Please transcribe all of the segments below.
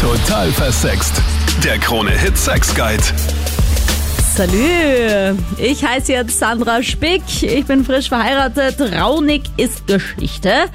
Total versext. Der Krone-Hit Sex Guide. Salü! Ich heiße jetzt Sandra Spick. Ich bin frisch verheiratet. Raunig ist Geschichte.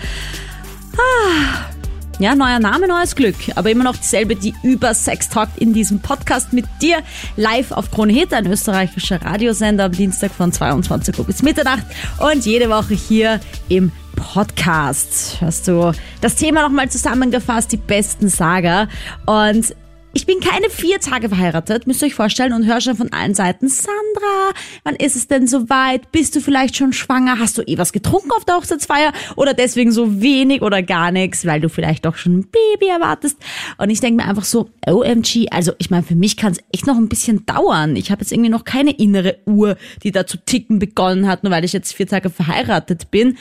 Ah. Ja, neuer Name, neues Glück. Aber immer noch dieselbe, die über Sex talkt in diesem Podcast mit dir. Live auf Krone Hit, ein österreichischer Radiosender am Dienstag von 22 Uhr bis Mitternacht. Und jede Woche hier im Podcast. Hast du das Thema nochmal zusammengefasst, die besten Saga. Und ich bin keine vier Tage verheiratet, müsst ihr euch vorstellen, und höre schon von allen Seiten, Sandra, wann ist es denn soweit? Bist du vielleicht schon schwanger? Hast du eh was getrunken auf der Hochzeitsfeier? Oder deswegen so wenig oder gar nichts, weil du vielleicht doch schon ein Baby erwartest? Und ich denke mir einfach so, OMG, also ich meine, für mich kann es echt noch ein bisschen dauern. Ich habe jetzt irgendwie noch keine innere Uhr, die da zu ticken begonnen hat, nur weil ich jetzt vier Tage verheiratet bin.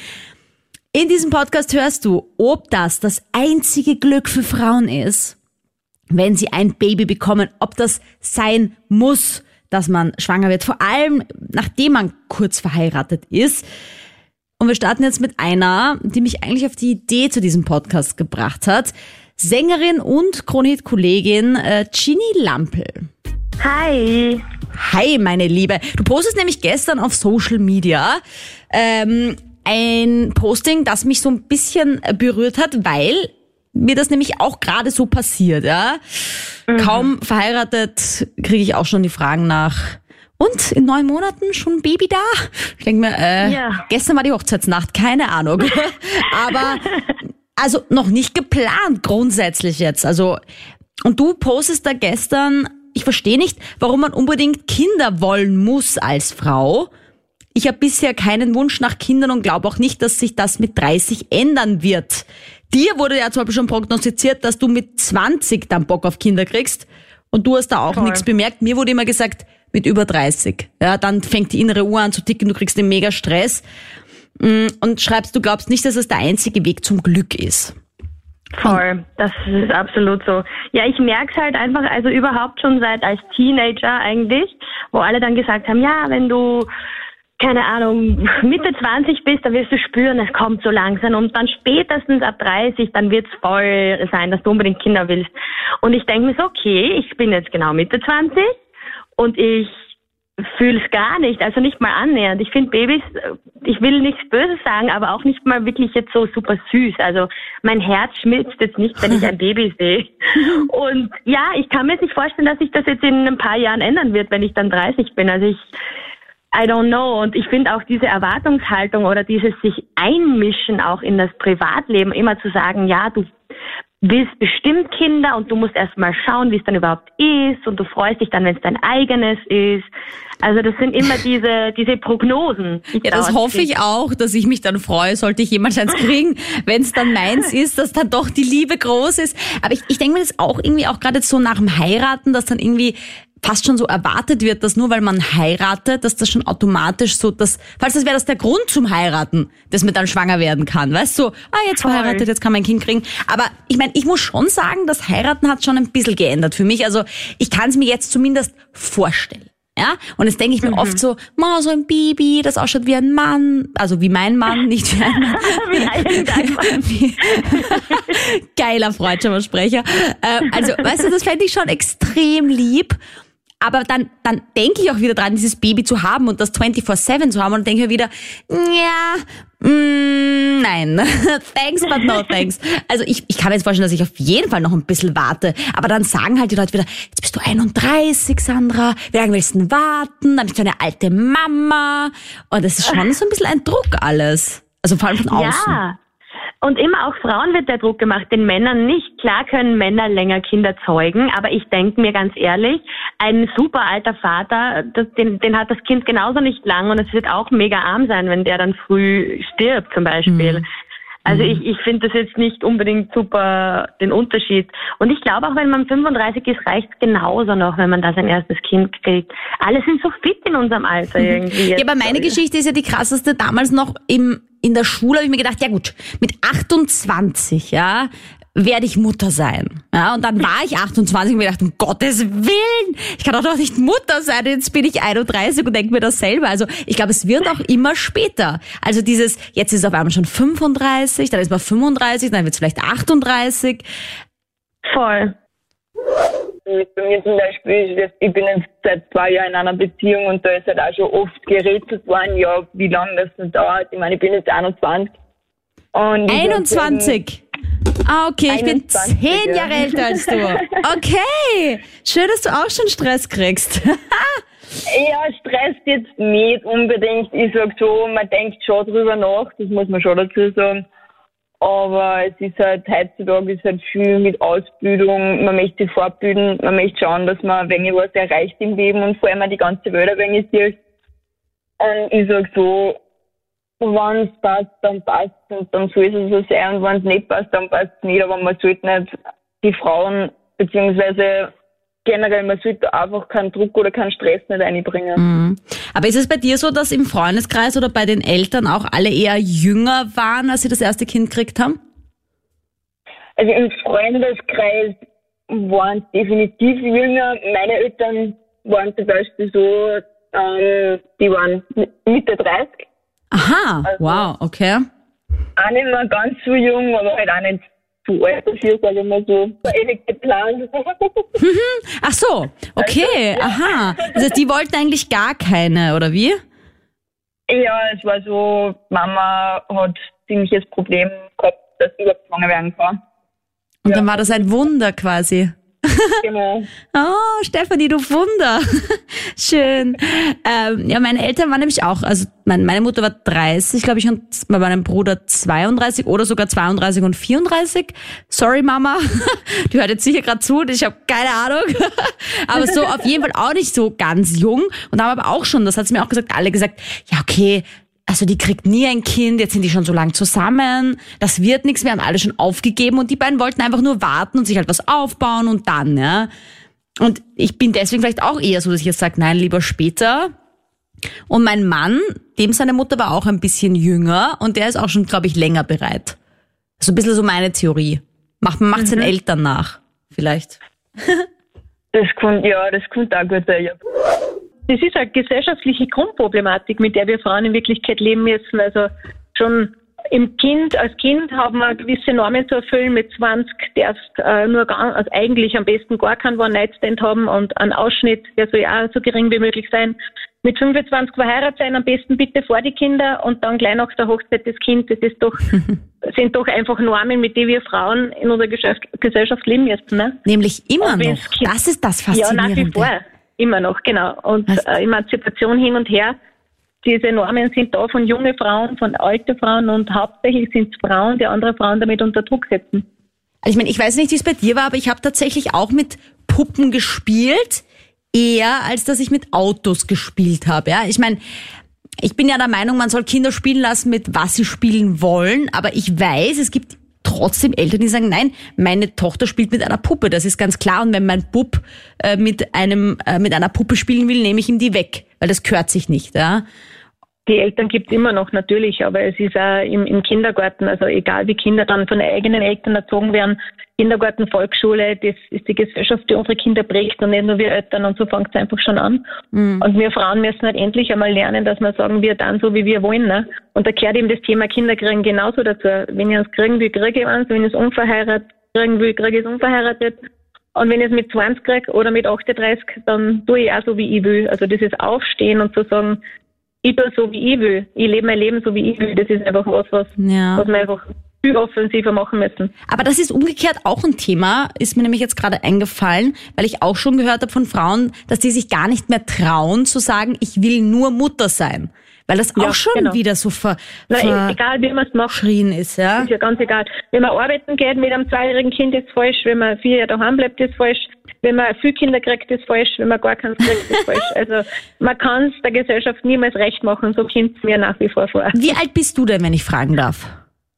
In diesem Podcast hörst du, ob das das einzige Glück für Frauen ist wenn sie ein Baby bekommen, ob das sein muss, dass man schwanger wird. Vor allem, nachdem man kurz verheiratet ist. Und wir starten jetzt mit einer, die mich eigentlich auf die Idee zu diesem Podcast gebracht hat. Sängerin und Kronit-Kollegin äh, Ginny Lampel. Hi. Hi, meine Liebe. Du postest nämlich gestern auf Social Media ähm, ein Posting, das mich so ein bisschen berührt hat, weil mir das nämlich auch gerade so passiert, ja. Mhm. Kaum verheiratet kriege ich auch schon die Fragen nach. Und in neun Monaten schon ein Baby da? Ich denke mir, äh, ja. gestern war die Hochzeitsnacht, keine Ahnung. Aber also noch nicht geplant grundsätzlich jetzt. Also und du postest da gestern, ich verstehe nicht, warum man unbedingt Kinder wollen muss als Frau. Ich habe bisher keinen Wunsch nach Kindern und glaube auch nicht, dass sich das mit 30 ändern wird. Dir wurde ja zum Beispiel schon prognostiziert, dass du mit 20 dann Bock auf Kinder kriegst. Und du hast da auch nichts bemerkt. Mir wurde immer gesagt, mit über 30. Ja, dann fängt die innere Uhr an zu ticken, du kriegst den mega Stress. Mm, und schreibst, du glaubst nicht, dass es der einzige Weg zum Glück ist. Voll, das ist absolut so. Ja, ich merke es halt einfach, also überhaupt schon seit als Teenager eigentlich, wo alle dann gesagt haben, ja, wenn du keine Ahnung, Mitte 20 bist, da wirst du spüren, es kommt so langsam und dann spätestens ab 30, dann wird es voll sein, dass du unbedingt Kinder willst. Und ich denke mir so, okay, ich bin jetzt genau Mitte 20 und ich fühle es gar nicht, also nicht mal annähernd. Ich finde Babys, ich will nichts Böses sagen, aber auch nicht mal wirklich jetzt so super süß. Also mein Herz schmilzt jetzt nicht, wenn ich ein Baby sehe. Und ja, ich kann mir jetzt nicht vorstellen, dass sich das jetzt in ein paar Jahren ändern wird, wenn ich dann 30 bin. Also ich I don't know. Und ich finde auch diese Erwartungshaltung oder dieses sich einmischen auch in das Privatleben, immer zu sagen, ja, du willst bestimmt Kinder und du musst erst mal schauen, wie es dann überhaupt ist und du freust dich dann, wenn es dein eigenes ist. Also das sind immer diese, diese Prognosen. Die ja, das hoffe ich auch, dass ich mich dann freue, sollte ich jemals eins kriegen, wenn es dann meins ist, dass dann doch die Liebe groß ist. Aber ich, ich denke mir das auch irgendwie auch gerade so nach dem Heiraten, dass dann irgendwie fast schon so erwartet wird, dass nur weil man heiratet, dass das schon automatisch so, dass, falls das wäre das der Grund zum Heiraten, dass man dann schwanger werden kann, weißt du? So, ah, jetzt verheiratet, jetzt kann man ein Kind kriegen. Aber ich meine, ich muss schon sagen, das Heiraten hat schon ein bisschen geändert für mich. Also ich kann es mir jetzt zumindest vorstellen. Ja, und jetzt denke ich mir mhm. oft so, ma, so ein Baby, das ausschaut wie ein Mann, also wie mein Mann, nicht wie ein Mann. wie ein Mann. geiler Freundschaftsprecher. Äh, also, weißt du, das fände ich schon extrem lieb. Aber dann, dann denke ich auch wieder dran, dieses Baby zu haben und das 24-7 zu haben und denke mir wieder, ja, mm, nein, thanks, but no thanks. Also ich, ich kann mir jetzt vorstellen, dass ich auf jeden Fall noch ein bisschen warte. Aber dann sagen halt die Leute wieder, jetzt bist du 31, Sandra, wie lange willst du denn warten? Dann bist du eine alte Mama. Und das ist schon so ein bisschen ein Druck alles. Also vor allem von außen. Ja. Und immer auch Frauen wird der Druck gemacht, den Männern nicht. Klar können Männer länger Kinder zeugen, aber ich denke mir ganz ehrlich, ein super alter Vater, das, den, den hat das Kind genauso nicht lang und es wird auch mega arm sein, wenn der dann früh stirbt zum Beispiel. Mhm. Also mhm. ich, ich finde das jetzt nicht unbedingt super den Unterschied. Und ich glaube auch, wenn man 35 ist, reicht es genauso noch, wenn man da sein erstes Kind kriegt. Alle sind so fit in unserem Alter mhm. irgendwie. Ja, aber meine Geschichte ist ja die krasseste damals noch im in der Schule habe ich mir gedacht, ja gut, mit 28, ja, werde ich Mutter sein. Ja, und dann war ich 28 und mir gedacht, um Gottes Willen, ich kann doch noch nicht Mutter sein, jetzt bin ich 31 und denke mir das selber. Also ich glaube, es wird auch immer später. Also dieses, jetzt ist es auf einmal schon 35, dann ist man 35, dann wird es vielleicht 38. Voll. bei mir zum Beispiel, ist jetzt- ich bin jetzt seit zwei Jahren in einer Beziehung und da ist halt auch schon oft gerätselt worden, ja, wie lange das denn dauert. Ich meine, ich bin jetzt 21. Und ich würd 21. Ah, okay, ich bin 21, zehn ja. Jahre älter als du. Okay. Schön, dass du auch schon Stress kriegst. Ja, stresst jetzt nicht unbedingt. Ich sag so, man denkt schon drüber nach, das muss man schon dazu sagen. Aber es ist halt, heutzutage ist halt viel mit Ausbildung, man möchte sich fortbilden, man möchte schauen, dass man ein wenig was erreicht im Leben und vor allem auch die ganze Welt ein wenig sieht. Und ich sag so, wenn es passt, dann passt und dann soll es so sein und wenn es nicht passt, dann passt es nicht, aber man sollte nicht die Frauen, beziehungsweise generell, man sollte einfach keinen Druck oder keinen Stress nicht einbringen. Mhm. Aber ist es bei dir so, dass im Freundeskreis oder bei den Eltern auch alle eher jünger waren, als sie das erste Kind gekriegt haben? Also im Freundeskreis waren es definitiv jünger. Meine Eltern waren zum Beispiel so, ähm, die waren Mitte 30. Aha, Also- wow, okay. Auch nicht mehr ganz so jung, aber halt auch nicht zu alt dafür, sage ich mal so. Ewig geplant. Ach so, okay, aha. Das heißt, die wollten eigentlich gar keine, oder wie? ja, es war so, Mama hat ziemliches Problem gehabt, dass sie überhaupt schwanger werden kann. Und dann war das ein Wunder quasi. Genau. Oh, Stefanie, du Wunder. Schön. Ähm, ja, meine Eltern waren nämlich auch, also mein, meine Mutter war 30, glaube ich, und bei meinem Bruder 32 oder sogar 32 und 34. Sorry, Mama. Die hört jetzt sicher gerade zu und ich habe keine Ahnung. Aber so auf jeden Fall auch nicht so ganz jung. Und haben aber auch schon, das hat sie mir auch gesagt, alle gesagt, ja, okay, also die kriegt nie ein Kind, jetzt sind die schon so lang zusammen, das wird nichts mehr, haben alle schon aufgegeben und die beiden wollten einfach nur warten und sich halt was aufbauen und dann, ja. Und ich bin deswegen vielleicht auch eher so, dass ich jetzt sage, nein, lieber später. Und mein Mann, dem seine Mutter war auch ein bisschen jünger und der ist auch schon, glaube ich, länger bereit. So ein bisschen so meine Theorie. Macht, man macht seinen Eltern nach, vielleicht. Das kann, ja, das könnte auch gut ja. Das ist eine gesellschaftliche Grundproblematik, mit der wir Frauen in Wirklichkeit leben müssen. Also schon im Kind, als Kind haben wir gewisse Normen zu erfüllen. Mit 20 darfst äh, nur ganz, also eigentlich am besten gar keinen One-Night-Stand haben und ein Ausschnitt, der soll ja so gering wie möglich sein. Mit 25 verheiratet sein, am besten bitte vor die Kinder und dann gleich nach der Hochzeit das Kind. Das ist doch, sind doch einfach Normen, mit denen wir Frauen in unserer Gesellschaft, leben müssen. Ne? Nämlich immer noch. Kind- Das ist das Ja, nach wie Faszinierende. vor. Immer noch, genau. Und Was? äh, Emanzipation hin und her. Diese Normen sind da von junge Frauen, von alte Frauen und hauptsächlich sind es Frauen, die andere Frauen damit unter Druck setzen. Also ich meine, ich weiß nicht, wie es bei dir war, aber ich habe tatsächlich auch mit Puppen gespielt, eher als dass ich mit Autos gespielt habe. Ja, ich meine, ich bin ja der Meinung, man soll Kinder spielen lassen mit was sie spielen wollen, aber ich weiß, es gibt trotzdem Eltern, die sagen, nein, meine Tochter spielt mit einer Puppe, das ist ganz klar. Und wenn mein Bub äh, mit einem äh, mit einer Puppe spielen will, nehme ich ihm die weg, weil das gehört sich nicht. Ja. Die Eltern gibt es immer noch natürlich, aber es ist auch im, im Kindergarten, also egal wie Kinder dann von den eigenen Eltern erzogen werden, Kindergarten, Volksschule, das ist die Gesellschaft, die unsere Kinder prägt und nicht nur wir Eltern und so fängt es einfach schon an. Und wir Frauen müssen halt endlich einmal lernen, dass wir sagen, wir dann so, wie wir wollen. Ne? Und da gehört eben das Thema Kinderkriegen genauso dazu. Wenn ich es kriegen will, kriege ich eins, wenn ich es unverheiratet kriegen will, kriege ich es unverheiratet. Und wenn ich es mit 20 kriege oder mit 38, dann tue ich auch so, wie ich will. Also das ist Aufstehen und zu sagen, ich tue so, wie ich will. Ich lebe mein Leben so, wie ich will. Das ist einfach was, was, Ja. was wir einfach viel offensiver machen müssen. Aber das ist umgekehrt auch ein Thema, ist mir nämlich jetzt gerade eingefallen, weil ich auch schon gehört habe von Frauen, dass die sich gar nicht mehr trauen zu sagen, ich will nur Mutter sein. Weil das Ja, auch schon genau. wieder so ver, Nein, ver egal wie man es macht, verschrien ist, ja. ist ja ganz egal. Wenn man arbeiten geht mit einem zweijährigen Kind, ist falsch. Wenn man vier Jahre daheim bleibt, ist falsch. Wenn man viel Kinder kriegt, ist falsch. Wenn man gar keins kriegt, ist falsch. Also man kann es der Gesellschaft niemals recht machen. So kommt es mir nach wie vor vor. Wie alt bist du denn, wenn ich fragen darf?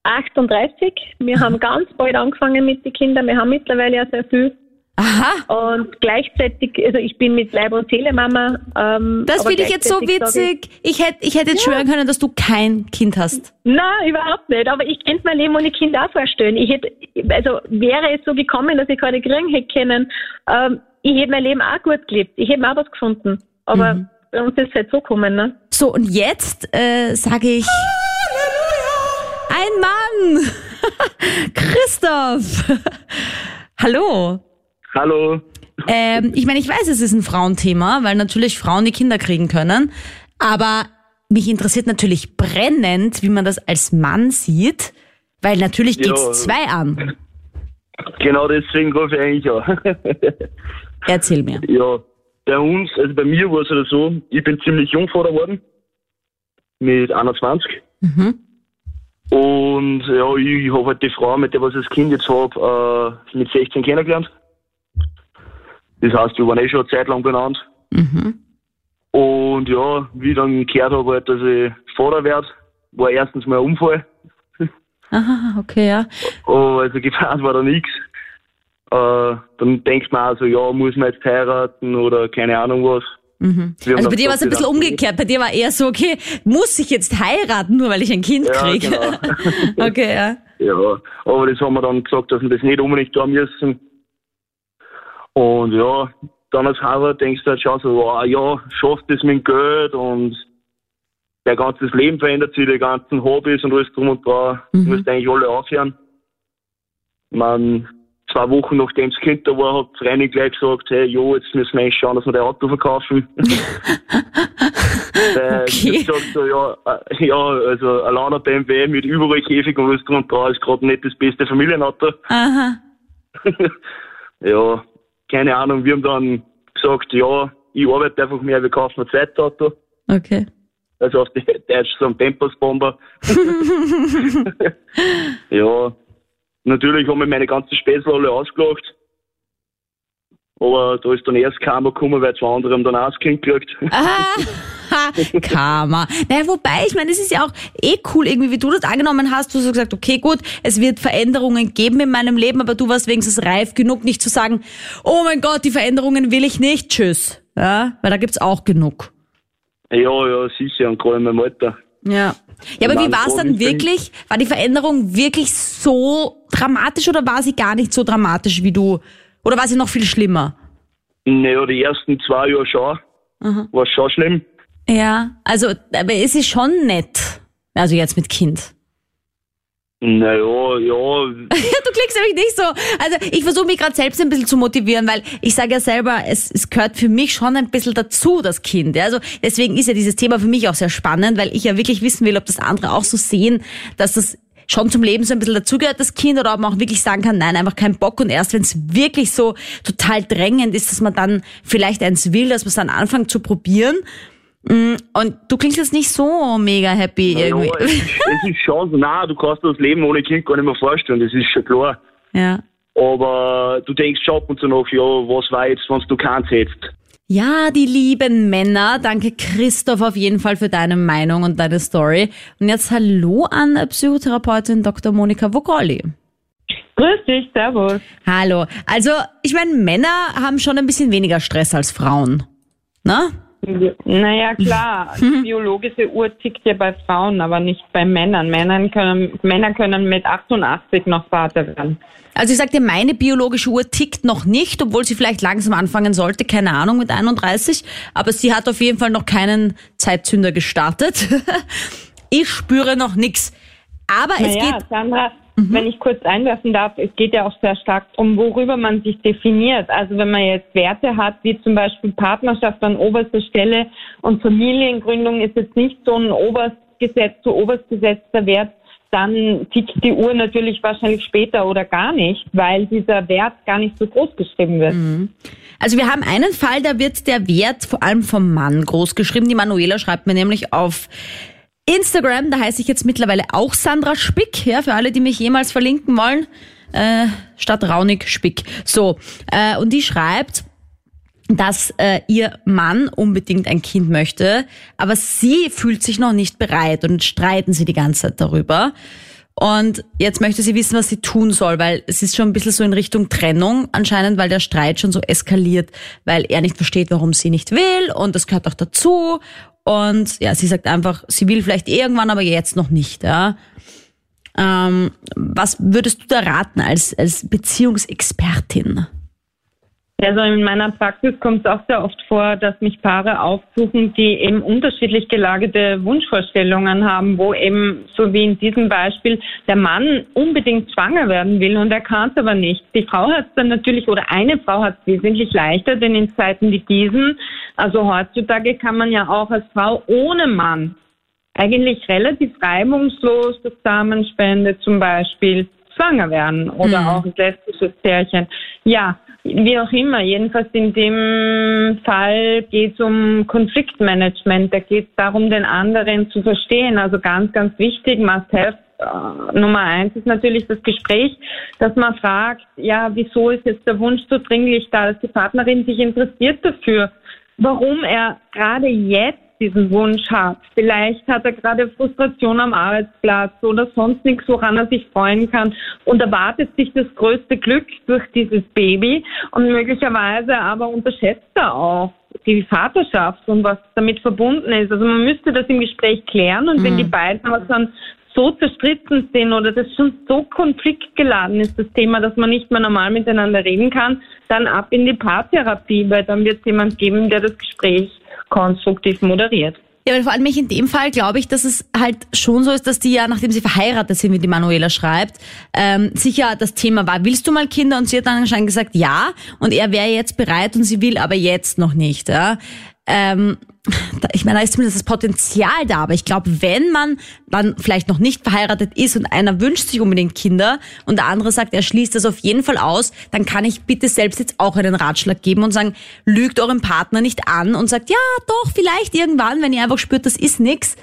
38. Wir haben ganz bald angefangen mit den Kindern. Wir haben mittlerweile ja sehr viel. Aha, Und gleichzeitig, also ich bin mit Leib und Seele Mama. Ähm, das finde ich jetzt so witzig. Ich hätte ich hätte jetzt schwören können, dass du kein Kind hast. Nein, überhaupt nicht. Aber ich könnte mein Leben ohne Kind auch vorstellen. Ich hätte, also wäre es so gekommen, dass ich keine kriegen hätte können, ähm, ich hätte mein Leben auch gut gelebt. Ich hätte mir auch was gefunden. Aber Mhm. bei uns ist es halt so gekommen, ne? So, und jetzt äh, sage ich ein Mann! Christoph! Hallo! Hallo. Ähm, ich meine, ich weiß, es ist ein Frauenthema, weil natürlich Frauen die Kinder kriegen können. Aber mich interessiert natürlich brennend, wie man das als Mann sieht, weil natürlich geht's Ja. zwei an. Genau deswegen rufe ich eigentlich an. Erzähl mir. ja, bei uns, also bei mir war es halt so, ich bin ziemlich jung Vater geworden. Mit 21. Und ja, ich, ich habe halt die Frau, mit der was ich als Kind jetzt habe, äh, mit 16 kennengelernt. Das heißt, wir waren eh schon eine Zeit lang benannt. Und ja, wie ich dann gehört habe, halt, dass ich Vater werde, war erstens mal ein Unfall. Aha, okay, ja. Oh, also geplant war da nichts. Äh, dann denkt man also, ja, muss man jetzt heiraten oder keine Ahnung was. Haben Also bei dir war es ein bisschen umgekehrt. Bei dir war eher so, okay, muss ich jetzt heiraten, nur weil ich ein Kind Ja, kriege? genau. okay, ja. Ja, aber das haben wir dann gesagt, dass wir das nicht unbedingt tun müssen. Und ja, dann als Heirat denkst du halt schon so, ah, ja, schafft das mit dem Geld und dein ganzes Leben verändert sich, die ganzen Hobbys und alles drum und dran. Mhm. Müsst eigentlich alle aufhören. Man, zwei Wochen nachdem das Kind da war, hat Reini gleich gesagt, hey, jo, jetzt müssen wir eigentlich schauen, dass wir dein Auto verkaufen. Weil Okay. ich gesagt so, ja, äh, ja, also ein lauter BMW mit Überrollkäfig und alles drum und dran ist gerade nicht das beste Familienauto. Aha. Ja, keine Ahnung, wir haben dann gesagt, ja, ich arbeite einfach mehr, wir kaufen ein zweites Auto. Okay. Also auf die Deutsch so ein Tempos-Bomber. ja, natürlich haben wir meine ganzen Späßel alle ausgelacht. Aber da ist dann erst Karma gekommen, weil zwei andere haben dann auch das Kind gekriegt. Karma. Naja, wobei, ich meine, es ist ja auch eh cool, irgendwie, wie du das angenommen hast. Du hast so gesagt, okay, gut, es wird Veränderungen geben in meinem Leben, aber du warst wenigstens reif genug, nicht zu sagen, oh mein Gott, die Veränderungen will ich nicht, tschüss. Ja, weil da gibt's auch genug. Ja, ja, sicher, und gerade in meinem Alter. Ja. Ja, aber wie war es dann wirklich? War die Veränderung wirklich so dramatisch oder war sie gar nicht so dramatisch wie du? Oder war sie noch viel schlimmer? Naja, die ersten zwei Jahre schon, war es schon schlimm. Ja, also, aber es ist schon nett. Also jetzt mit Kind. Naja, ja, Du klingst nämlich nicht so. Also ich versuche mich gerade selbst ein bisschen zu motivieren, weil ich sage ja selber, es, es gehört für mich schon ein bisschen dazu, das Kind. Ja, Also deswegen ist ja dieses Thema für mich auch sehr spannend, weil ich ja wirklich wissen will, ob das andere auch so sehen, dass das schon zum Leben so ein bisschen dazugehört, das Kind, oder ob man auch wirklich sagen kann, nein, einfach keinen Bock und erst wenn es wirklich so total drängend ist, dass man dann vielleicht eins will, dass man es dann anfängt zu probieren. Mm, Und du klingst jetzt nicht so mega happy irgendwie. ja es, ist, es ist schon so, nein, du kannst dir das Leben ohne Kind gar nicht mehr vorstellen, das ist schon klar. Ja. Aber du denkst schon ab und zu noch, ja, was war jetzt, wenn du keins hättest? Ja, die lieben Männer. Danke Christoph auf jeden Fall für deine Meinung und deine Story. Und jetzt hallo an Psychotherapeutin Dr. Monika Vogolli. Grüß dich, servus. Hallo. Also, ich meine, Männer haben schon ein bisschen weniger Stress als Frauen. Ne? Naja, klar, die biologische Uhr tickt ja bei Frauen, aber nicht bei Männern. Männern können, Männer können mit 88 noch Vater werden. Also ich sag dir, meine biologische Uhr tickt noch nicht, obwohl sie vielleicht langsam anfangen sollte, keine Ahnung, mit 31. Aber sie hat auf jeden Fall noch keinen Zeitzünder gestartet. ich spüre noch nix. Aber es naja, geht Sandra, wenn ich kurz einwerfen darf, es geht ja auch sehr stark um, worüber man sich definiert. Also wenn man jetzt Werte hat, wie zum Beispiel Partnerschaft an oberster Stelle und Familiengründung ist jetzt nicht so ein oberstgesetz, so oberstgesetzter Wert, dann tickt die Uhr natürlich wahrscheinlich später oder gar nicht, weil dieser Wert gar nicht so groß geschrieben wird. Also wir haben einen Fall, da wird der Wert vor allem vom Mann groß geschrieben. Die Manuela schreibt mir nämlich auf Instagram, da heiße ich jetzt mittlerweile auch Sandra Spick, ja, für alle, die mich jemals verlinken wollen, äh, statt Raunig Spick. So, äh, und die schreibt, dass äh, ihr Mann unbedingt ein Kind möchte, aber sie fühlt sich noch nicht bereit und streiten sie die ganze Zeit darüber. Und jetzt möchte sie wissen, was sie tun soll, weil es ist schon ein bisschen so in Richtung Trennung anscheinend, weil der Streit schon so eskaliert, weil er nicht versteht, warum sie nicht will und das gehört auch dazu. Und ja, sie sagt einfach, sie will vielleicht irgendwann, aber jetzt noch nicht. Ja. Ähm, was würdest du da raten als, als Beziehungsexpertin? Also in meiner Praxis kommt es auch sehr oft vor, dass mich Paare aufsuchen, die eben unterschiedlich gelagerte Wunschvorstellungen haben, wo eben, so wie in diesem Beispiel, der Mann unbedingt schwanger werden will und er kann es aber nicht. Die Frau hat es dann natürlich, oder eine Frau hat es wesentlich leichter, denn in Zeiten wie diesen, also heutzutage kann man ja auch als Frau ohne Mann eigentlich relativ reibungslos durch Samenspende zum Beispiel schwanger werden oder mhm. auch ein lesbisches Pärchen. Ja, wie auch immer, jedenfalls in dem Fall geht es um Konfliktmanagement. Da geht es darum, den anderen zu verstehen. Also ganz, ganz wichtig, must have äh, Nummer eins ist natürlich das Gespräch, dass man fragt, ja, wieso ist jetzt der Wunsch so dringlich da, dass die Partnerin sich interessiert dafür, warum er gerade jetzt diesen Wunsch hat. Vielleicht hat er gerade Frustration am Arbeitsplatz oder sonst nichts, woran er sich freuen kann und erwartet sich das größte Glück durch dieses Baby und möglicherweise aber unterschätzt er auch die Vaterschaft und was damit verbunden ist. Also man müsste das im Gespräch klären und mhm. wenn die beiden aber dann so zerstritten sind oder das schon so konfliktgeladen ist, das Thema, dass man nicht mehr normal miteinander reden kann, dann ab in die Paartherapie, weil dann wird es jemand geben, der das Gespräch konstruktiv moderiert. Ja, weil vor allem in dem Fall glaube ich, dass es halt schon so ist, dass die ja, nachdem sie verheiratet sind, wie die Manuela schreibt, ähm, sicher das Thema war, willst du mal Kinder? Und sie hat dann anscheinend gesagt, ja. Und er wäre jetzt bereit und sie will aber jetzt noch nicht. Ja? Ähm, ich meine, da ist zumindest das Potenzial da, aber ich glaube, wenn man dann vielleicht noch nicht verheiratet ist und einer wünscht sich unbedingt Kinder und der andere sagt, er schließt das auf jeden Fall aus, dann kann ich bitte selbst jetzt auch einen Ratschlag geben und sagen, lügt euren Partner nicht an und sagt, ja, doch, vielleicht irgendwann, wenn ihr einfach spürt, das ist nix.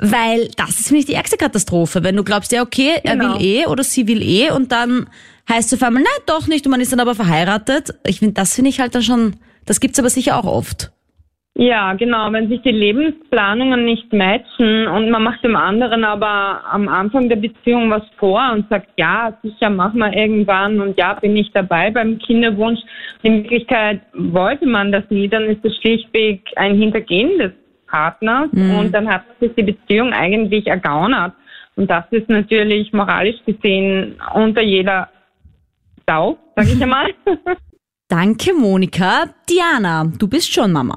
Weil das ist, finde ich, die ärgste Katastrophe. Wenn du glaubst, ja, okay, er genau. will eh oder sie will eh und dann heißt es auf einmal, nein, doch nicht und man ist dann aber verheiratet. Ich finde, das finde ich halt dann schon, das gibt's aber sicher auch oft. Ja, genau. Wenn sich die Lebensplanungen nicht matchen und man macht dem anderen aber am Anfang der Beziehung was vor und sagt, ja, sicher machen wir irgendwann und ja, bin ich dabei beim Kinderwunsch. In Wirklichkeit wollte man das nie, dann ist das schlichtweg ein Hintergehen des Partners mhm. und dann hat sich die Beziehung eigentlich ergaunert. Und das ist natürlich moralisch gesehen unter jeder Sau, sag ich einmal. Danke, Monika. Diana, du bist schon Mama.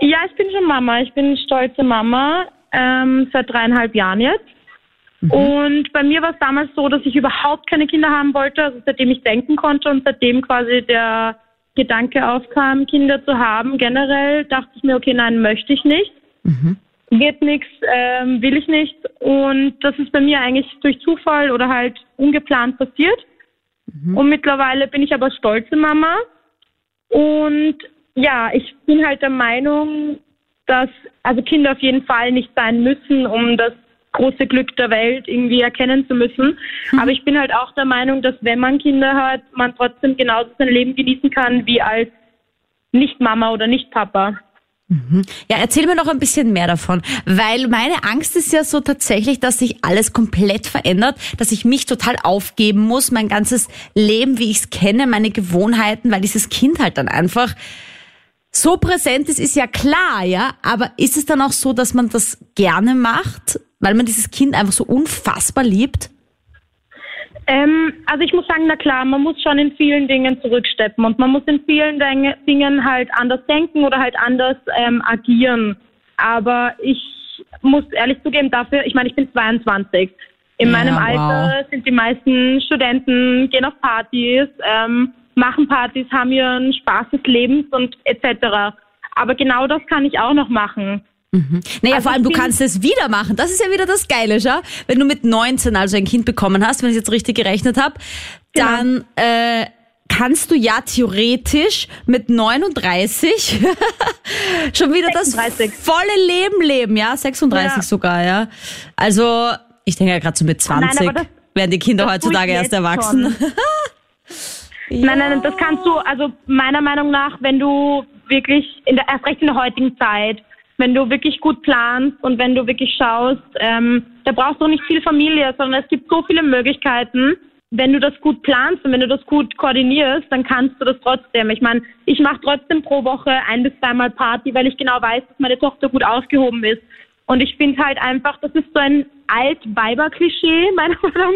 Ja, ich bin schon Mama. Ich bin stolze Mama ähm, seit dreieinhalb Jahren jetzt. Mhm. Und bei mir war es damals so, dass ich überhaupt keine Kinder haben wollte, also seitdem ich denken konnte und seitdem quasi der Gedanke aufkam, Kinder zu haben. Generell dachte ich mir, okay, nein, möchte ich nicht. Mhm. Geht nichts, ähm, will ich nicht. Und das ist bei mir eigentlich durch Zufall oder halt ungeplant passiert. Mhm. Und mittlerweile bin ich aber stolze Mama. Und ja, ich bin halt der Meinung, dass also Kinder auf jeden Fall nicht sein müssen, um das große Glück der Welt irgendwie erkennen zu müssen. Mhm. Aber ich bin halt auch der Meinung, dass wenn man Kinder hat, man trotzdem genauso sein Leben genießen kann wie als Nicht-Mama oder Nicht-Papa. Mhm. Ja, erzähl mir noch ein bisschen mehr davon, weil meine Angst ist ja so tatsächlich, dass sich alles komplett verändert, dass ich mich total aufgeben muss, mein ganzes Leben, wie ich es kenne, meine Gewohnheiten, weil dieses Kind halt dann einfach so präsent ist, ist ja klar, ja. Aber ist es dann auch so, dass man das gerne macht, weil man dieses Kind einfach so unfassbar liebt? Ähm, also ich muss sagen, na klar, man muss schon in vielen Dingen zurücksteppen und man muss in vielen Dingen halt anders denken oder halt anders ähm, agieren. Aber ich muss ehrlich zugeben dafür, ich meine, ich bin 22. In ja, meinem Alter wow. sind die meisten Studenten, gehen auf Partys, ähm, machen Partys, haben ihren Spaß des Lebens und etc. Aber genau das kann ich auch noch machen. Mhm. Naja, also vor allem, du kannst es wieder machen. Das ist ja wieder das Geile, schau. Wenn du mit 19 also ein Kind bekommen hast, wenn ich jetzt richtig gerechnet habe, genau. dann äh, kannst du ja theoretisch mit 39 schon wieder 36. das volle Leben leben, ja? 36 ja. sogar, ja. Also, ich denke ja gerade so mit 20 Nein, das, werden die Kinder heutzutage erst erwachsen. Ja. Nein, nein, das kannst du, also meiner Meinung nach, wenn du wirklich, in der, erst recht in der heutigen Zeit, wenn du wirklich gut planst und wenn du wirklich schaust, ähm, da brauchst du nicht viel Familie, sondern es gibt so viele Möglichkeiten. Wenn du das gut planst und wenn du das gut koordinierst, dann kannst du das trotzdem. Ich meine, ich mache trotzdem pro Woche ein bis zweimal Party, weil ich genau weiß, dass meine Tochter gut aufgehoben ist. Und ich finde halt einfach, das ist so ein Alt-Weiber-Klischee, meiner Meinung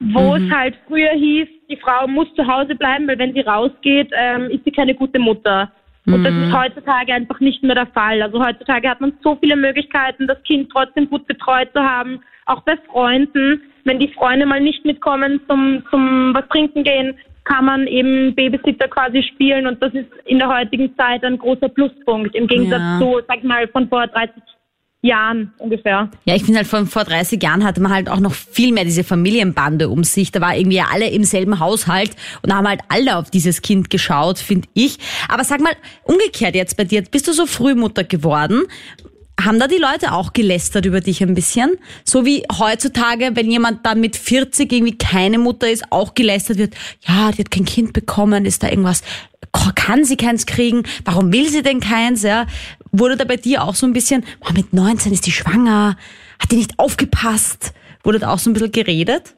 wo es halt früher hieß, die Frau muss zu Hause bleiben, weil wenn sie rausgeht, ähm, ist sie keine gute Mutter. Und das ist heutzutage einfach nicht mehr der Fall. Also heutzutage hat man so viele Möglichkeiten, das Kind trotzdem gut betreut zu haben, auch bei Freunden. Wenn die Freunde mal nicht mitkommen zum, zum was trinken gehen, kann man eben Babysitter quasi spielen und das ist in der heutigen Zeit ein großer Pluspunkt im Gegensatz Ja. zu, sag ich mal, von vor 30 Jahren ungefähr. Ja, ich finde halt vor, vor 30 Jahren hatte man halt auch noch viel mehr diese Familienbande um sich. Da war irgendwie alle im selben Haushalt und haben halt alle auf dieses Kind geschaut, finde ich. Aber sag mal, umgekehrt jetzt bei dir, bist du so früh Mutter geworden? Haben da die Leute auch gelästert über dich ein bisschen? So wie heutzutage, wenn jemand dann mit 40 irgendwie keine Mutter ist, auch gelästert wird, ja, die hat kein Kind bekommen, ist da irgendwas, kann sie keins kriegen, warum will sie denn keins, ja? Wurde da bei dir auch so ein bisschen, boah, mit 19 ist die schwanger, hat die nicht aufgepasst? Wurde da auch so ein bisschen geredet?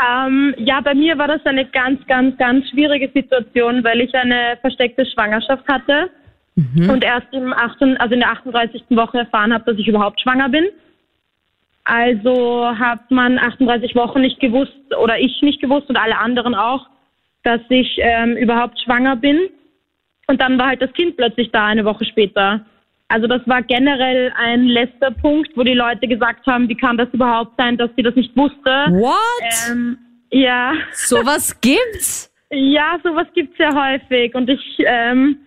Ähm, ja, bei mir war das eine ganz, ganz, ganz schwierige Situation, weil ich eine versteckte Schwangerschaft hatte und erst im 18, also in der 38. Woche erfahren habe, dass ich überhaupt schwanger bin. Also hat man 38 Wochen nicht gewusst oder ich nicht gewusst und alle anderen auch, dass ich ähm, überhaupt schwanger bin. Und dann war halt das Kind plötzlich da eine Woche später. Also das war generell ein letzter Punkt, wo die Leute gesagt haben, wie kann das überhaupt sein, dass sie das nicht wusste. What? Ähm, ja, Sowas gibt's? ja, sowas gibt's sehr häufig und ich, ähm,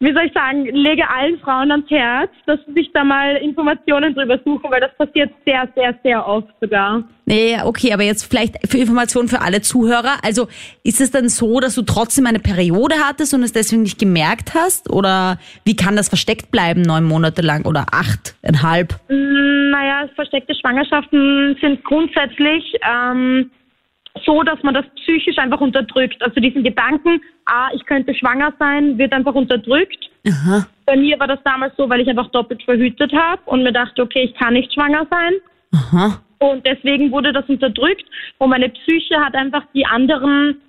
wie soll ich sagen, lege allen Frauen ans Herz, dass sie sich da mal Informationen drüber suchen, weil das passiert sehr, sehr, sehr oft sogar. Nee, okay, aber jetzt vielleicht für Informationen für alle Zuhörer. Also ist es dann so, dass du trotzdem eine Periode hattest und es deswegen nicht gemerkt hast? Oder wie kann das versteckt bleiben neun Monate lang oder achteinhalb? Mm, Naja, versteckte Schwangerschaften sind grundsätzlich ähm, so, dass man das psychisch einfach unterdrückt. Also diesen Gedanken, ah, ich könnte schwanger sein, wird einfach unterdrückt. Aha. Bei mir war das damals so, weil ich einfach doppelt verhütet habe und mir dachte, okay, ich kann nicht schwanger sein. Aha. Und deswegen wurde das unterdrückt. Und meine Psyche hat einfach die anderen,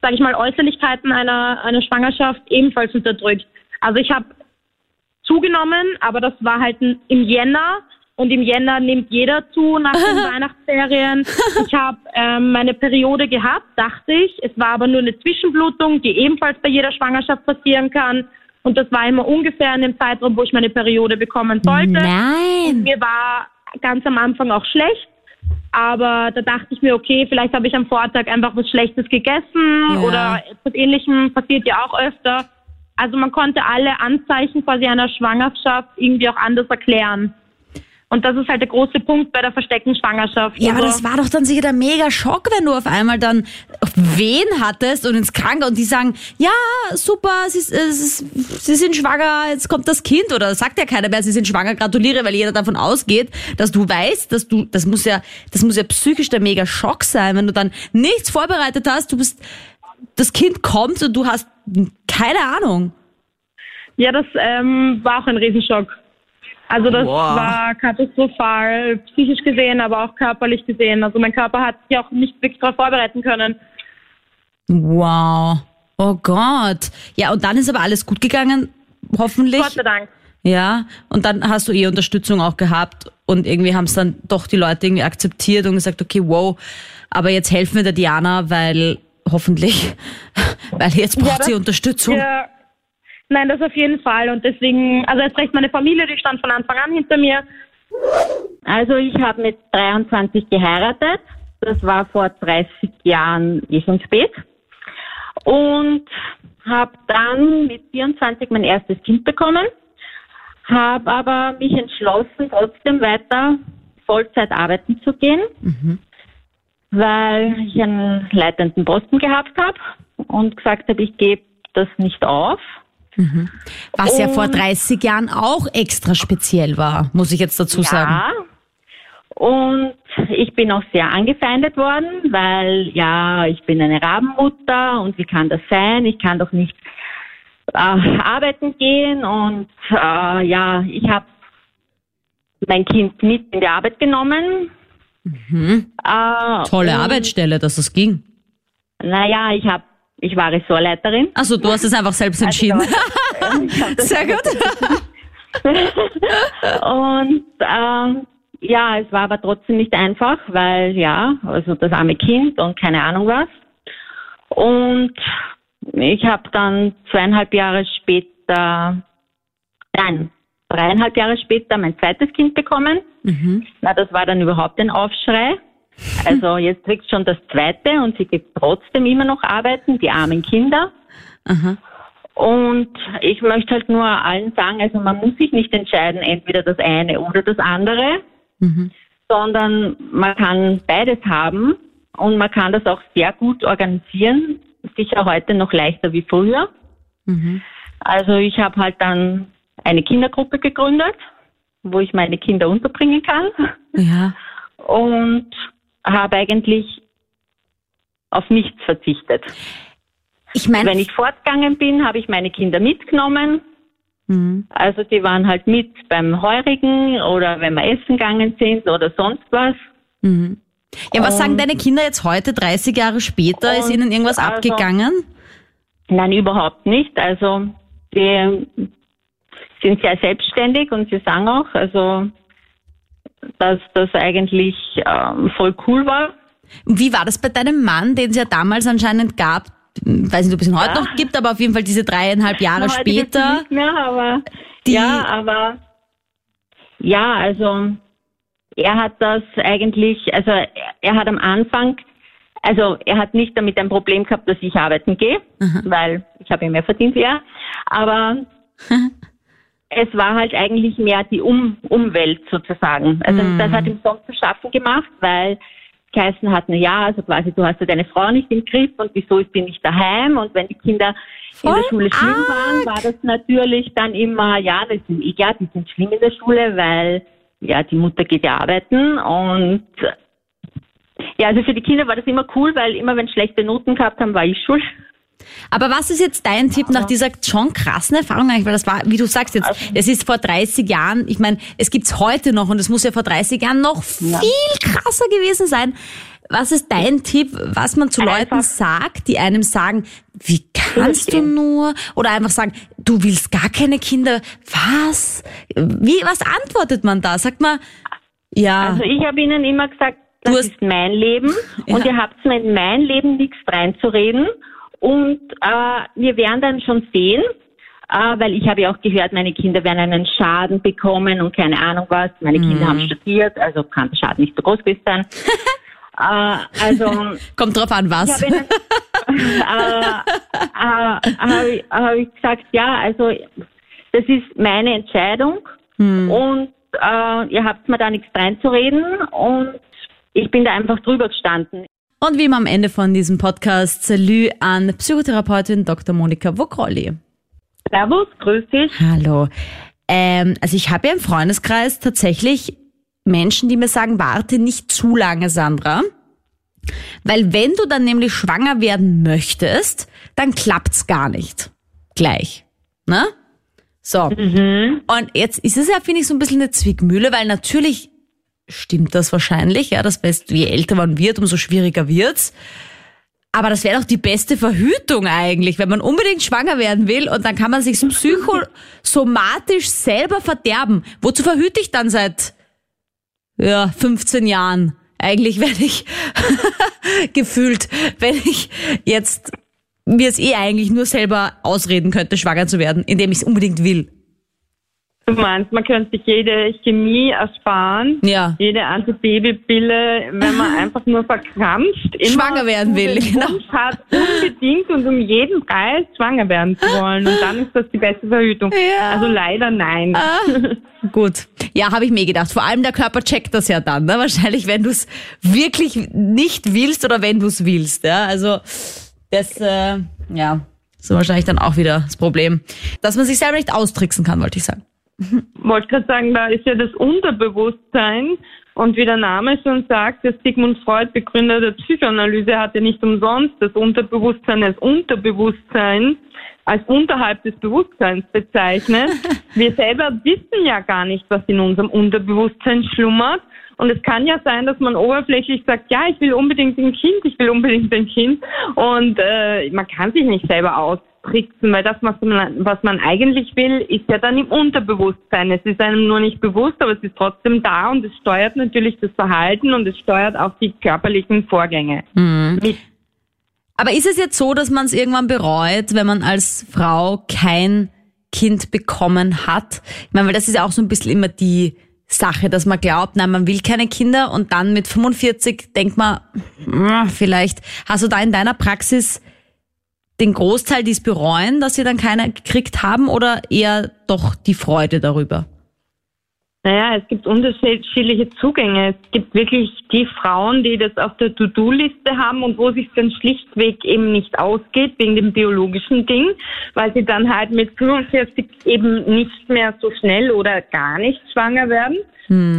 sage ich mal, Äußerlichkeiten einer, einer Schwangerschaft ebenfalls unterdrückt. Also ich habe zugenommen, aber das war halt im Jänner. Und im Jänner nimmt jeder zu nach den Weihnachtsferien. Ich habe ähm, meine Periode gehabt, dachte ich. Es war aber nur eine Zwischenblutung, die ebenfalls bei jeder Schwangerschaft passieren kann. Und das war immer ungefähr in dem Zeitraum, wo ich meine Periode bekommen sollte. Nein. Mir war ganz am Anfang auch schlecht, aber da dachte ich mir, okay, vielleicht habe ich am Vortag einfach was Schlechtes gegessen Ja. oder etwas Ähnlichem passiert ja auch öfter. Also man konnte alle Anzeichen quasi einer Schwangerschaft irgendwie auch anders erklären. Und das ist halt der große Punkt bei der versteckten Schwangerschaft. Ja, aber Also- das war doch dann sicher der mega Schock, wenn du auf einmal dann Wehen hattest und ins Krankenhaus und die sagen, ja, super, sie, ist, sie sind schwanger, jetzt kommt das Kind oder sagt ja keiner mehr, sie sind schwanger, gratuliere, weil jeder davon ausgeht, dass du weißt, dass du, das muss ja, das muss ja psychisch der mega Schock sein, wenn du dann nichts vorbereitet hast, du bist, das Kind kommt und du hast keine Ahnung. Ja, das ähm, war auch ein Riesenschock. Also das Wow. war katastrophal, psychisch gesehen, aber auch körperlich gesehen. Also mein Körper hat sich auch nicht wirklich darauf vorbereiten können. Wow. Oh Gott. Ja, und dann ist aber alles gut gegangen, hoffentlich. Gott sei Dank. Ja, und dann hast du eh Unterstützung auch gehabt und irgendwie haben es dann doch die Leute irgendwie akzeptiert und gesagt, okay, wow, aber jetzt helfen wir der Diana, weil hoffentlich, weil jetzt braucht das- sie Unterstützung. Ja. Nein, das auf jeden Fall. Und deswegen, also erst recht meine Familie, die stand von Anfang an hinter mir. Also ich habe mit 23 geheiratet. Das war vor 30 Jahren eh schon spät. Und habe dann mit 24 mein erstes Kind bekommen. Habe aber mich entschlossen, trotzdem weiter Vollzeit arbeiten zu gehen, weil ich einen leitenden Posten gehabt habe und gesagt habe, ich gebe das nicht auf. Was ja vor Und- 30 Jahren auch extra speziell war, muss ich jetzt dazu sagen. Ja. Und ich bin auch sehr angefeindet worden, weil ja, ich bin eine Rabenmutter und wie kann das sein? Ich kann doch nicht äh, arbeiten gehen und äh, ja, ich habe mein Kind mit in die Arbeit genommen. Äh, Tolle Arbeitsstelle, dass es ging. Naja, ich habe, ich war Ressortleiterin. Also du hast es einfach selbst entschieden. Ich hab das Sehr gut. Und ähm, ja, es war aber trotzdem nicht einfach, weil ja, also das arme Kind und keine Ahnung was. Und ich habe dann zweieinhalb Jahre später, nein, dreieinhalb Jahre später mein zweites Kind bekommen. Mhm. Na, das war dann überhaupt ein Aufschrei. Also jetzt kriegt schon das zweite und sie geht trotzdem immer noch arbeiten, die armen Kinder. Aha. Und ich möchte halt nur allen sagen, also man muss sich nicht entscheiden, entweder das eine oder das andere, Mhm. sondern man kann beides haben und man kann das auch sehr gut organisieren, sicher heute noch leichter wie früher. Mhm. Also ich habe halt dann eine Kindergruppe gegründet, wo ich meine Kinder unterbringen kann Ja. und habe eigentlich auf nichts verzichtet. Ich meine, Wenn ich fortgegangen bin, habe ich meine Kinder mitgenommen. Mhm. Also die waren halt mit beim Heurigen oder wenn wir essen gegangen sind oder sonst was. Mhm. Ja, was sagen Und- deine Kinder jetzt heute, 30 Jahre später? Ist ihnen irgendwas also- abgegangen? Nein, überhaupt nicht. Also die sind sehr selbstständig und sie sagen auch, also dass das eigentlich ähm, voll cool war. Wie war das bei deinem Mann, den es ja damals anscheinend gab? Ich weiß nicht, ob es ihn heute Ja. noch gibt, aber auf jeden Fall diese dreieinhalb Jahre Heute später. Nicht mehr, aber ja, aber ja, also er hat das eigentlich, also er, hat am Anfang, also er hat nicht damit ein Problem gehabt, dass ich arbeiten gehe, weil ich habe ja mehr verdient wie er, aber es war halt eigentlich mehr die um Umwelt sozusagen. Also das hat ihm sonst zu schaffen gemacht, weil es geheißen hat, na ja, also quasi du hast ja deine Frau nicht im Griff und wieso ist die nicht daheim und wenn die Kinder in Voll der Schule schlimm arg. waren, war das natürlich dann immer, ja, das sind, ja, die sind schlimm in der Schule, weil ja, die Mutter geht ja arbeiten und ja, also für die Kinder war das immer cool, weil immer wenn schlechte Noten gehabt haben, war ich schuld. Aber was ist jetzt dein Tipp nach dieser schon krassen Erfahrung eigentlich? Weil das war, wie du sagst jetzt, Also es ist vor 30 Jahren, ich meine, es gibt's heute noch und es muss ja vor 30 Jahren noch viel krasser gewesen sein. Was ist dein Tipp, was man zu Leuten Einfach- sagt, die einem sagen, wie kannst du nur? Oder einfach sagen, du willst gar keine Kinder. Was? Wie, was antwortet man da? Sagt man, ja, Also ich habe ihnen immer gesagt, Du das hast- ist mein Leben und Ja. ihr habt mir in mein Leben nichts reinzureden und äh, wir werden dann schon sehen, äh, weil ich habe ja auch gehört, meine Kinder werden einen Schaden bekommen und keine Ahnung was. Meine Kinder haben studiert, also kann der Schaden nicht so groß gewesen sein. äh, also kommt drauf an, was. ich habe äh, äh, hab ich gesagt, ja, also das ist meine Entscheidung und äh, ihr habt mir da nichts reinzureden und ich bin da einfach drüber gestanden. Und wie immer am Ende von diesem Podcast, Salü an Psychotherapeutin Dr. Monika Wokrolli. Servus, grüß dich. Hallo. Ähm, also ich habe ja im Freundeskreis tatsächlich Menschen, die mir sagen, warte nicht zu lange, Sandra. Weil wenn du dann nämlich schwanger werden möchtest, dann klappt's gar nicht. Gleich. Ne? So. Und jetzt ist es ja, finde ich, so ein bisschen eine Zwickmühle, weil natürlich stimmt das wahrscheinlich, ja, das heißt, je älter man wird, umso schwieriger wird's. Aber das wäre doch die beste Verhütung eigentlich, wenn man unbedingt schwanger werden will und dann kann man sich psychosomatisch selber verderben. Wozu verhüte ich dann seit ja, 15 Jahren? Eigentlich werde ich gefühlt, wenn ich jetzt mir es eh eigentlich nur selber ausreden könnte, schwanger zu werden, indem ich es unbedingt will. Du meinst, man könnte sich jede Chemie ersparen, Ja. jede Antibabypille, wenn man einfach nur verkrampft, immer Schwanger werden will, genau. Hat, unbedingt und um jeden Preis schwanger werden zu wollen. Und dann ist das die beste Verhütung. Ja. Also leider nein. Gut. Ja, habe ich mir gedacht. Vor allem der Körper checkt das ja dann. Ne? Wahrscheinlich, wenn du es wirklich nicht willst oder wenn du es willst. Ja? Also das, äh, ja, ist wahrscheinlich dann auch wieder das Problem. Dass man sich selber nicht austricksen kann, wollte ich sagen. Wollte gerade sagen, da ist ja das Unterbewusstsein und wie der Name schon sagt, der Sigmund Freud, Begründer der Psychoanalyse, hat ja nicht umsonst das Unterbewusstsein als Unterbewusstsein als unterhalb des Bewusstseins bezeichnet. Wir selber wissen ja gar nicht, was in unserem Unterbewusstsein schlummert. Und es kann ja sein, dass man oberflächlich sagt, ja, ich will unbedingt ein Kind, ich will unbedingt ein Kind. Und äh, man kann sich nicht selber aus austricksen, weil das, was man, was man eigentlich will, ist ja dann im Unterbewusstsein. Es ist einem nur nicht bewusst, aber es ist trotzdem da und es steuert natürlich das Verhalten und es steuert auch die körperlichen Vorgänge. Mit Aber ist es jetzt so, dass man es irgendwann bereut, wenn man als Frau kein Kind bekommen hat? Ich meine, weil das ist ja auch so ein bisschen immer die Sache, dass man glaubt, nein, man will keine Kinder und dann mit 45 denkt man, "Hm, vielleicht hast du da in deiner Praxis den Großteil, die es bereuen, dass sie dann keine gekriegt haben oder eher doch die Freude darüber? Naja, es gibt unterschiedliche Zugänge. Es gibt wirklich die Frauen, die das auf der To-Do-Liste haben und wo sich dann schlichtweg eben nicht ausgeht wegen dem biologischen Ding, weil sie dann halt mit 45 eben nicht mehr so schnell oder gar nicht schwanger werden.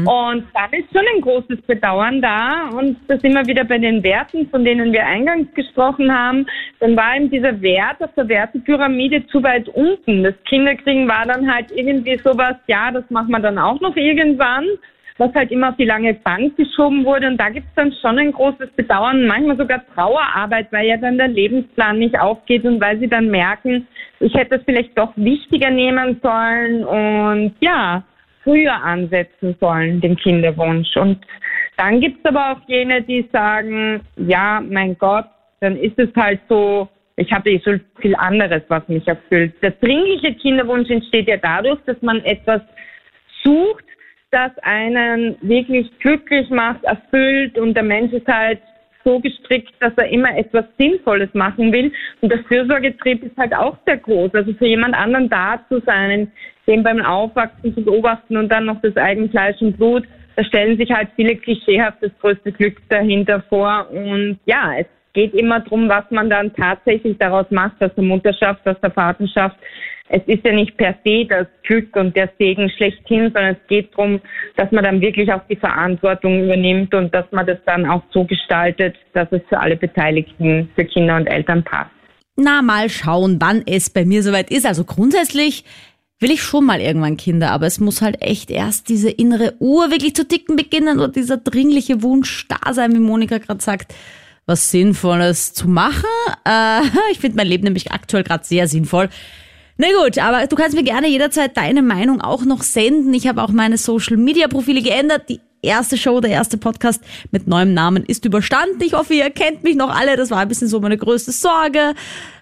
Und dann ist schon ein großes Bedauern da und da sind wir wieder bei den Werten, von denen wir eingangs gesprochen haben. Dann war eben dieser Wert auf der Wertepyramide zu weit unten. Das Kinderkriegen war dann halt irgendwie sowas, ja, das machen wir dann auch noch irgendwann, was halt immer auf die lange Bank geschoben wurde. Und da gibt es dann schon ein großes Bedauern, manchmal sogar Trauerarbeit, weil ja dann der Lebensplan nicht aufgeht und weil sie dann merken, ich hätte es vielleicht doch wichtiger nehmen sollen und ja, früher ansetzen sollen, den Kinderwunsch. Und dann gibt es aber auch jene, die sagen, ja, mein Gott, dann ist es halt so, ich habe eh so viel anderes, was mich erfüllt. Der dringliche Kinderwunsch entsteht ja dadurch, dass man etwas sucht, das einen wirklich glücklich macht, erfüllt und der Mensch ist halt so gestrickt, dass er immer etwas Sinnvolles machen will. Und der Fürsorgetrieb ist halt auch sehr groß. Also für jemand anderen da zu sein, den beim Aufwachsen zu beobachten und dann noch das Eigenfleisch und Blut, da stellen sich halt viele klischeehaft das größte Glück dahinter vor. Und ja, es geht immer darum, was man dann tatsächlich daraus macht, aus der Mutterschaft, aus der Vaterschaft. Es ist ja nicht per se das Glück und der Segen schlechthin, sondern es geht darum, dass man dann wirklich auch die Verantwortung übernimmt und dass man das dann auch so gestaltet, dass es für alle Beteiligten, für Kinder und Eltern passt. Na, mal schauen, wann es bei mir soweit ist. Also grundsätzlich will ich schon mal irgendwann Kinder, aber es muss halt echt erst diese innere Uhr wirklich zu ticken beginnen oder dieser dringliche Wunsch da sein, wie Monika gerade sagt, was Sinnvolles zu machen. Äh, ich finde mein Leben nämlich aktuell gerade sehr sinnvoll. Na gut, aber du kannst mir gerne jederzeit deine Meinung auch noch senden. Ich habe auch meine Social Media Profile geändert. Die erste Show, der erste Podcast mit neuem Namen ist überstanden. Ich hoffe, ihr kennt mich noch alle. Das war ein bisschen so meine größte Sorge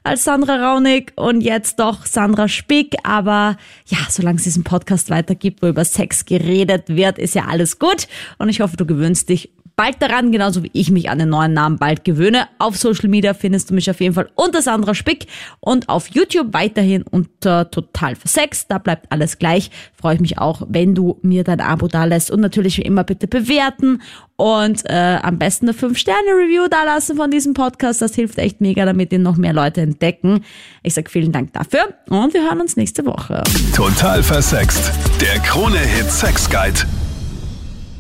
als Sandra Raunig und jetzt doch Sandra Spick. Aber ja, solange es diesen Podcast weitergibt, wo über Sex geredet wird, ist ja alles gut. Und ich hoffe, du gewöhnst dich bald daran, genauso wie ich mich an den neuen Namen bald gewöhne. Auf Social Media findest du mich auf jeden Fall unter Sandra Spick und auf YouTube weiterhin unter Total Versext. Da bleibt alles gleich. Freue ich mich auch, wenn du mir dein Abo da lässt und natürlich wie immer bitte bewerten und äh, am besten eine 5-Sterne-Review da lassen von diesem Podcast. Das hilft echt mega, damit ihn noch mehr Leute entdecken. Ich sag vielen Dank dafür und wir hören uns nächste Woche. Total versext. Der Krone-Hit Sex Guide.